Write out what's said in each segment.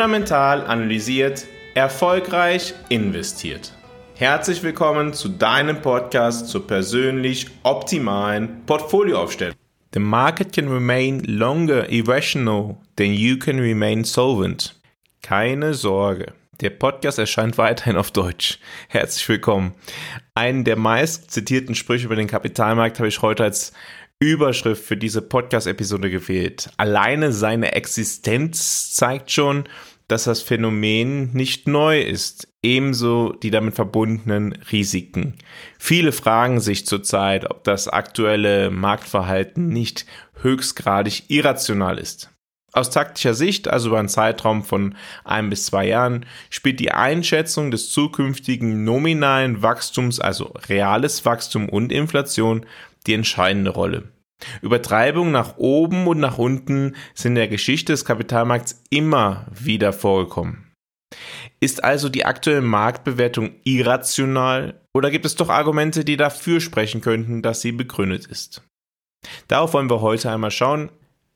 fundamental analysiert, erfolgreich investiert. Herzlich willkommen zu deinem Podcast zur persönlich optimalen Portfolioaufstellung. The market can remain longer irrational than you can remain solvent. Keine Sorge. Der Podcast erscheint weiterhin auf Deutsch. Herzlich willkommen. Einen der meist zitierten Sprüche über den Kapitalmarkt habe ich heute als Überschrift für diese Podcast-Episode gewählt. Alleine seine Existenz zeigt schon, dass das Phänomen nicht neu ist, ebenso die damit verbundenen Risiken. Viele fragen sich zurzeit, ob das aktuelle Marktverhalten nicht höchstgradig irrational ist. Aus taktischer Sicht, also über einen Zeitraum von ein bis zwei Jahren, spielt die Einschätzung des zukünftigen nominalen Wachstums, also reales Wachstum und Inflation, die entscheidende Rolle. Übertreibungen nach oben und nach unten sind in der Geschichte des Kapitalmarkts immer wieder vorgekommen. Ist also die aktuelle Marktbewertung irrational oder gibt es doch Argumente, die dafür sprechen könnten, dass sie begründet ist? Darauf wollen wir heute einmal schauen.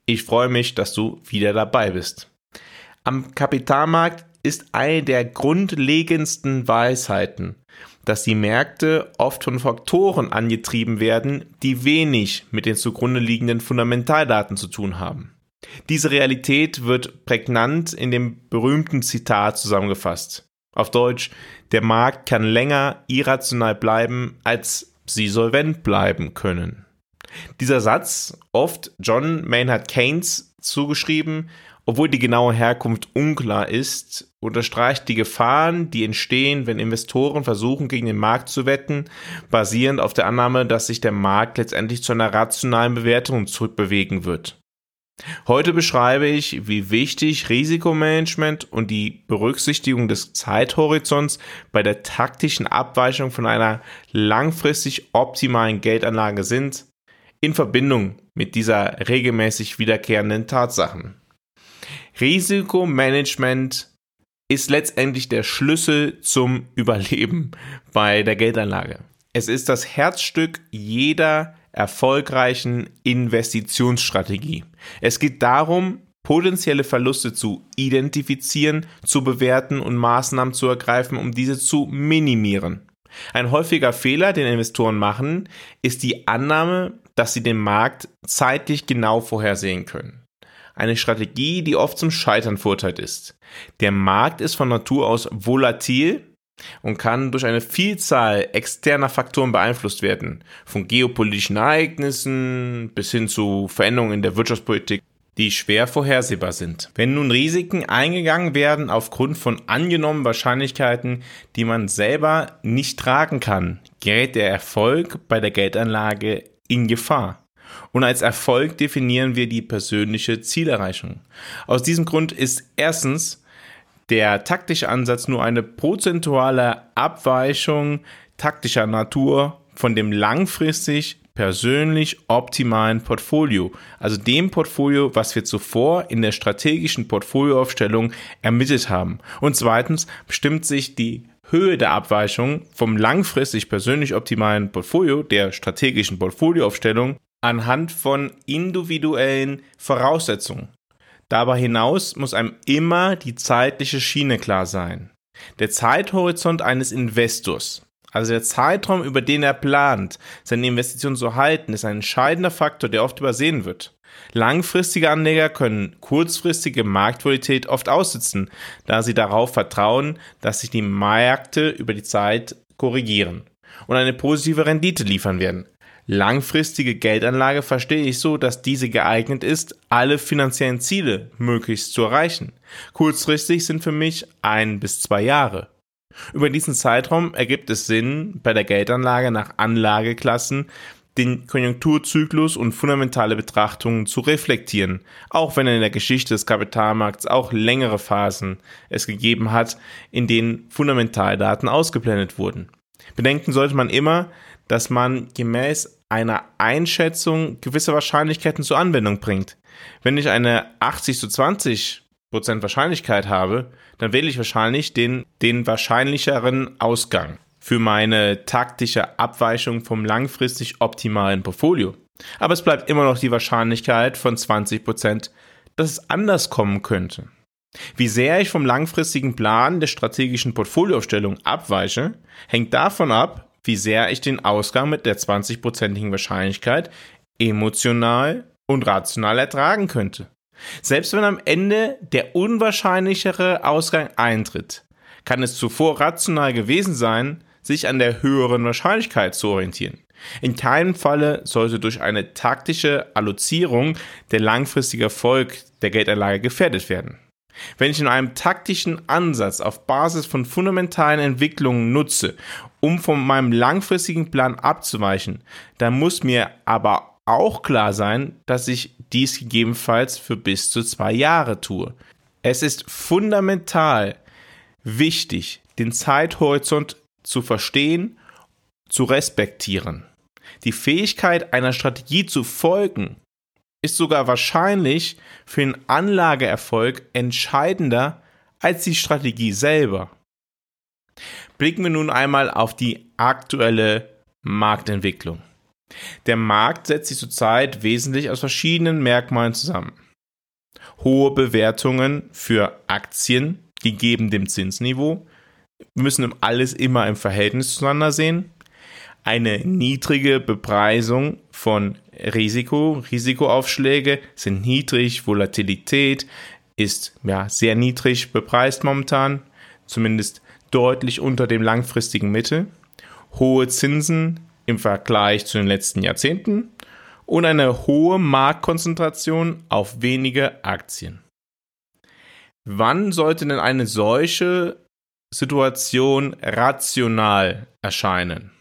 Ich freue mich, dass du wieder dabei bist. Am Kapitalmarkt ist eine der grundlegendsten Weisheiten, dass die Märkte oft von Faktoren angetrieben werden, die wenig mit den zugrunde liegenden Fundamentaldaten zu tun haben. Diese Realität wird prägnant in dem berühmten Zitat zusammengefasst. Auf Deutsch, der Markt kann länger irrational bleiben, als sie solvent bleiben können. Dieser Satz, oft John Maynard Keynes zugeschrieben, obwohl die genaue Herkunft unklar ist, unterstreicht die Gefahren, die entstehen, wenn Investoren versuchen, gegen den Markt zu wetten, basierend auf der Annahme, dass sich der Markt letztendlich zu einer rationalen Bewertung zurückbewegen wird. Heute beschreibe ich, wie wichtig Risikomanagement und die Berücksichtigung des Zeithorizonts bei der taktischen Abweichung von einer langfristig optimalen Geldanlage sind, in Verbindung mit dieser regelmäßig wiederkehrenden Tatsachen. Risikomanagement ist letztendlich der Schlüssel zum Überleben bei der Geldanlage. Es ist das Herzstück jeder erfolgreichen Investitionsstrategie. Es geht darum, potenzielle Verluste zu identifizieren, zu bewerten und Maßnahmen zu ergreifen, um diese zu minimieren. Ein häufiger Fehler, den Investoren machen, ist die Annahme, dass sie den Markt zeitlich genau vorhersehen können. Eine Strategie, die oft zum Scheitern verurteilt ist. Der Markt ist von Natur aus volatil und kann durch eine Vielzahl externer Faktoren beeinflusst werden. Von geopolitischen Ereignissen bis hin zu Veränderungen in der Wirtschaftspolitik die schwer vorhersehbar sind. Wenn nun Risiken eingegangen werden aufgrund von angenommenen Wahrscheinlichkeiten, die man selber nicht tragen kann, gerät der Erfolg bei der Geldanlage in Gefahr. Und als Erfolg definieren wir die persönliche Zielerreichung. Aus diesem Grund ist erstens der taktische Ansatz nur eine prozentuale Abweichung taktischer Natur von dem langfristig persönlich optimalen Portfolio, also dem Portfolio, was wir zuvor in der strategischen Portfolioaufstellung ermittelt haben. Und zweitens bestimmt sich die Höhe der Abweichung vom langfristig persönlich optimalen Portfolio, der strategischen Portfolioaufstellung, anhand von individuellen Voraussetzungen. Dabei hinaus muss einem immer die zeitliche Schiene klar sein. Der Zeithorizont eines Investors, also der Zeitraum, über den er plant, seine Investition zu halten, ist ein entscheidender Faktor, der oft übersehen wird. Langfristige Anleger können kurzfristige Marktvolatilität oft aussitzen, da sie darauf vertrauen, dass sich die Märkte über die Zeit korrigieren und eine positive Rendite liefern werden. Langfristige Geldanlage verstehe ich so, dass diese geeignet ist, alle finanziellen Ziele möglichst zu erreichen. Kurzfristig sind für mich ein bis zwei Jahre. Über diesen Zeitraum ergibt es Sinn, bei der Geldanlage nach Anlageklassen den Konjunkturzyklus und fundamentale Betrachtungen zu reflektieren, auch wenn in der Geschichte des Kapitalmarkts auch längere Phasen es gegeben hat, in denen Fundamentaldaten ausgeblendet wurden. Bedenken sollte man immer, dass man gemäß einer Einschätzung gewisse Wahrscheinlichkeiten zur Anwendung bringt. Wenn ich eine 80 zu 20 Prozent Wahrscheinlichkeit habe, dann wähle ich wahrscheinlich den, den wahrscheinlicheren Ausgang für meine taktische Abweichung vom langfristig optimalen Portfolio. Aber es bleibt immer noch die Wahrscheinlichkeit von 20 Prozent, dass es anders kommen könnte. Wie sehr ich vom langfristigen Plan der strategischen Portfolioaufstellung abweiche, hängt davon ab, wie sehr ich den Ausgang mit der 20-prozentigen Wahrscheinlichkeit emotional und rational ertragen könnte. Selbst wenn am Ende der unwahrscheinlichere Ausgang eintritt, kann es zuvor rational gewesen sein, sich an der höheren Wahrscheinlichkeit zu orientieren. In keinem Falle sollte durch eine taktische Allozierung der langfristige Erfolg der Geldanlage gefährdet werden. Wenn ich in einem taktischen Ansatz auf Basis von fundamentalen Entwicklungen nutze, um von meinem langfristigen Plan abzuweichen, dann muss mir aber auch klar sein, dass ich dies gegebenenfalls für bis zu zwei Jahre tue. Es ist fundamental wichtig, den Zeithorizont zu verstehen, zu respektieren. Die Fähigkeit einer Strategie zu folgen ist sogar wahrscheinlich für den Anlageerfolg entscheidender als die Strategie selber. Blicken wir nun einmal auf die aktuelle Marktentwicklung. Der Markt setzt sich zurzeit wesentlich aus verschiedenen Merkmalen zusammen. Hohe Bewertungen für Aktien, gegeben dem Zinsniveau. Wir müssen alles immer im Verhältnis zueinander sehen eine niedrige Bepreisung von Risiko. Risikoaufschläge sind niedrig, Volatilität ist ja sehr niedrig bepreist momentan, zumindest deutlich unter dem langfristigen Mittel. Hohe Zinsen im Vergleich zu den letzten Jahrzehnten und eine hohe Marktkonzentration auf wenige Aktien. Wann sollte denn eine solche Situation rational erscheinen?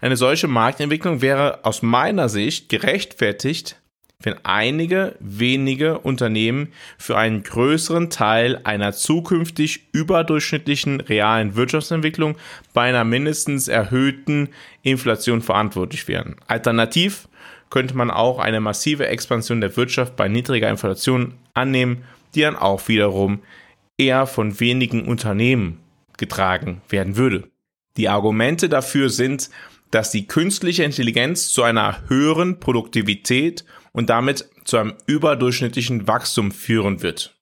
Eine solche Marktentwicklung wäre aus meiner Sicht gerechtfertigt, wenn einige wenige Unternehmen für einen größeren Teil einer zukünftig überdurchschnittlichen realen Wirtschaftsentwicklung bei einer mindestens erhöhten Inflation verantwortlich wären. Alternativ könnte man auch eine massive Expansion der Wirtschaft bei niedriger Inflation annehmen, die dann auch wiederum eher von wenigen Unternehmen getragen werden würde. Die Argumente dafür sind, dass die künstliche Intelligenz zu einer höheren Produktivität und damit zu einem überdurchschnittlichen Wachstum führen wird.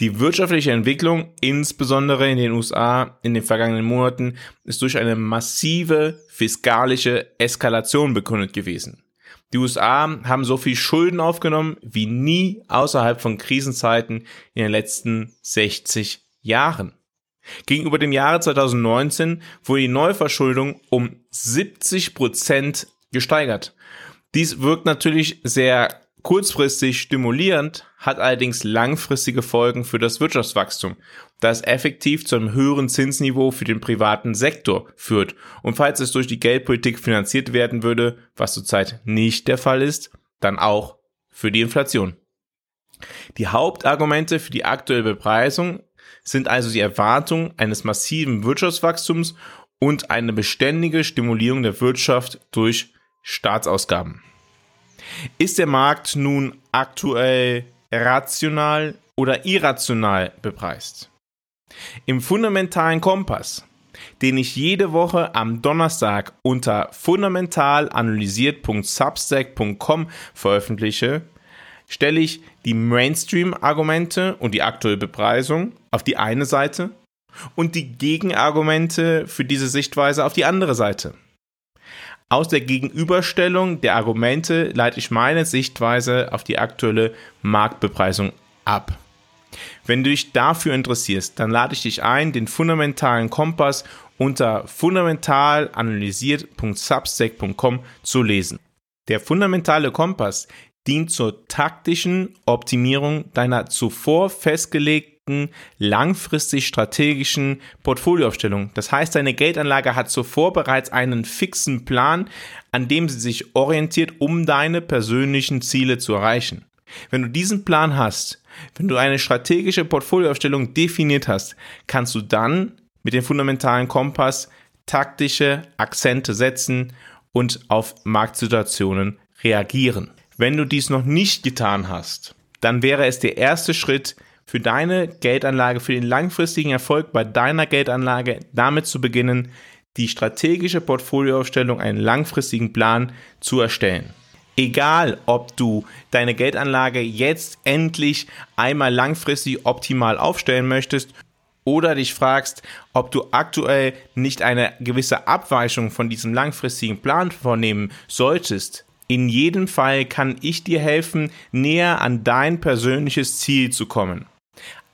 Die wirtschaftliche Entwicklung, insbesondere in den USA in den vergangenen Monaten, ist durch eine massive fiskalische Eskalation begründet gewesen. Die USA haben so viel Schulden aufgenommen wie nie außerhalb von Krisenzeiten in den letzten 60 Jahren. Gegenüber dem Jahre 2019 wurde die Neuverschuldung um 70 Prozent gesteigert. Dies wirkt natürlich sehr kurzfristig stimulierend, hat allerdings langfristige Folgen für das Wirtschaftswachstum, da es effektiv zu einem höheren Zinsniveau für den privaten Sektor führt. Und falls es durch die Geldpolitik finanziert werden würde, was zurzeit nicht der Fall ist, dann auch für die Inflation. Die Hauptargumente für die aktuelle Bepreisung sind also die Erwartung eines massiven Wirtschaftswachstums und eine beständige Stimulierung der Wirtschaft durch Staatsausgaben. Ist der Markt nun aktuell rational oder irrational bepreist? Im fundamentalen Kompass, den ich jede Woche am Donnerstag unter fundamentalanalysiert.substack.com veröffentliche, stelle ich die Mainstream-Argumente und die aktuelle Bepreisung auf die eine Seite und die Gegenargumente für diese Sichtweise auf die andere Seite. Aus der Gegenüberstellung der Argumente leite ich meine Sichtweise auf die aktuelle Marktbepreisung ab. Wenn du dich dafür interessierst, dann lade ich dich ein, den fundamentalen Kompass unter fundamentalanalysiert.substack.com zu lesen. Der fundamentale Kompass dient zur taktischen Optimierung deiner zuvor festgelegten langfristig strategischen Portfolioaufstellung. Das heißt, deine Geldanlage hat zuvor bereits einen fixen Plan, an dem sie sich orientiert, um deine persönlichen Ziele zu erreichen. Wenn du diesen Plan hast, wenn du eine strategische Portfolioaufstellung definiert hast, kannst du dann mit dem fundamentalen Kompass taktische Akzente setzen und auf Marktsituationen reagieren. Wenn du dies noch nicht getan hast, dann wäre es der erste Schritt für deine Geldanlage, für den langfristigen Erfolg bei deiner Geldanlage, damit zu beginnen, die strategische Portfolioaufstellung, einen langfristigen Plan zu erstellen. Egal, ob du deine Geldanlage jetzt endlich einmal langfristig optimal aufstellen möchtest oder dich fragst, ob du aktuell nicht eine gewisse Abweichung von diesem langfristigen Plan vornehmen solltest. In jedem Fall kann ich dir helfen, näher an dein persönliches Ziel zu kommen.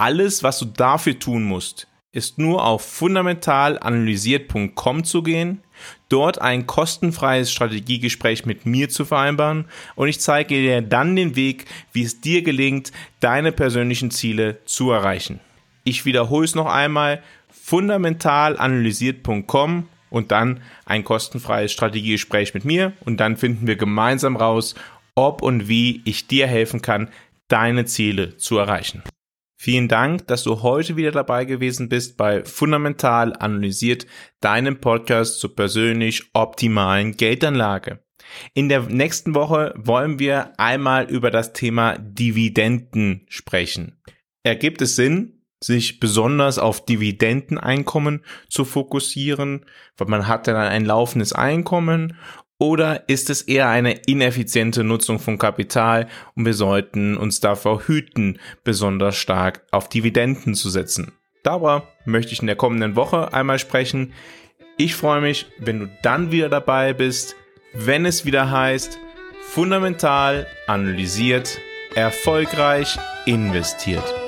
Alles, was du dafür tun musst, ist nur auf fundamentalanalysiert.com zu gehen, dort ein kostenfreies Strategiegespräch mit mir zu vereinbaren und ich zeige dir dann den Weg, wie es dir gelingt, deine persönlichen Ziele zu erreichen. Ich wiederhole es noch einmal, fundamentalanalysiert.com und dann ein kostenfreies Strategiegespräch mit mir und dann finden wir gemeinsam raus, ob und wie ich dir helfen kann, deine Ziele zu erreichen. Vielen Dank, dass du heute wieder dabei gewesen bist bei Fundamental Analysiert, deinem Podcast zur persönlich optimalen Geldanlage. In der nächsten Woche wollen wir einmal über das Thema Dividenden sprechen. Ergibt es Sinn, sich besonders auf Dividendeneinkommen zu fokussieren, weil man hat dann ein laufendes Einkommen oder ist es eher eine ineffiziente Nutzung von Kapital und wir sollten uns davor hüten, besonders stark auf Dividenden zu setzen? Darüber möchte ich in der kommenden Woche einmal sprechen. Ich freue mich, wenn du dann wieder dabei bist, wenn es wieder heißt, fundamental analysiert, erfolgreich investiert.